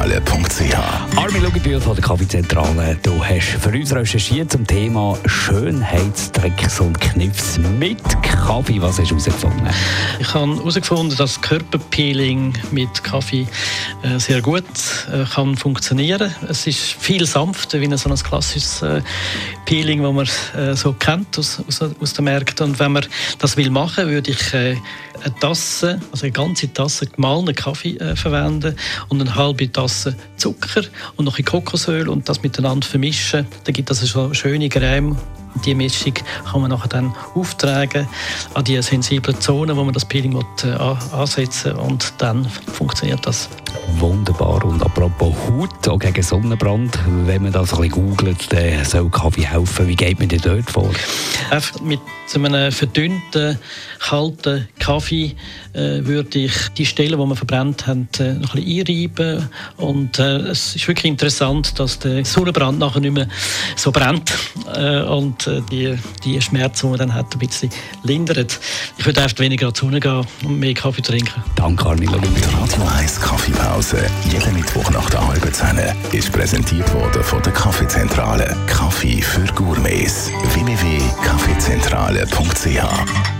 www.kaffeezentrale.ch Armin Luginbühl von der Kaffeezentrale. Du hast für uns recherchiert zum Thema Schönheitstricks und Kniffs mit Kaffee. Was hast du herausgefunden? Ich habe herausgefunden, dass Körperpeeling mit Kaffee äh, sehr gut äh, kann funktionieren. Es ist viel sanfter wie so ein klassisches äh, Peeling, das man äh, so kennt aus, aus, aus den Märkten. Und wenn man das will machen, würde ich äh, eine Tasse, also eine ganze Tasse gemahlenen Kaffee äh, verwenden und eine halbe Tasse Zucker und noch ein Kokosöl und das miteinander vermischen. Dann gibt das eine schöne Creme die Mischung kann man nachher dann auftragen an die sensiblen Zonen, wo man das Peeling will, äh, ansetzen und dann funktioniert das. Wunderbar. Und apropos Haut, auch gegen Sonnenbrand, wenn man das ein bisschen googelt, dann soll Kaffee helfen. Wie geht man denn dort vor? Einfach mit einem verdünnten, kalten Kaffee äh, würde ich die Stellen, die man verbrennt haben, äh, noch ein bisschen einreiben. Und äh, es ist wirklich interessant, dass der Sonnenbrand nachher nicht mehr so brennt. Äh, und äh, die, die Schmerzen, die man dann hat, ein bisschen lindert. Ich würde einfach weniger an die Sonne gehen und mehr Kaffee trinken. Danke, Armin. Die Radio 1 Kaffeepause, jeden Mittwoch nach der halben Zehn, ist präsentiert worden von der Kaffeezentrale. Kaffee für Gourmets. www.kaffeezentrale.ch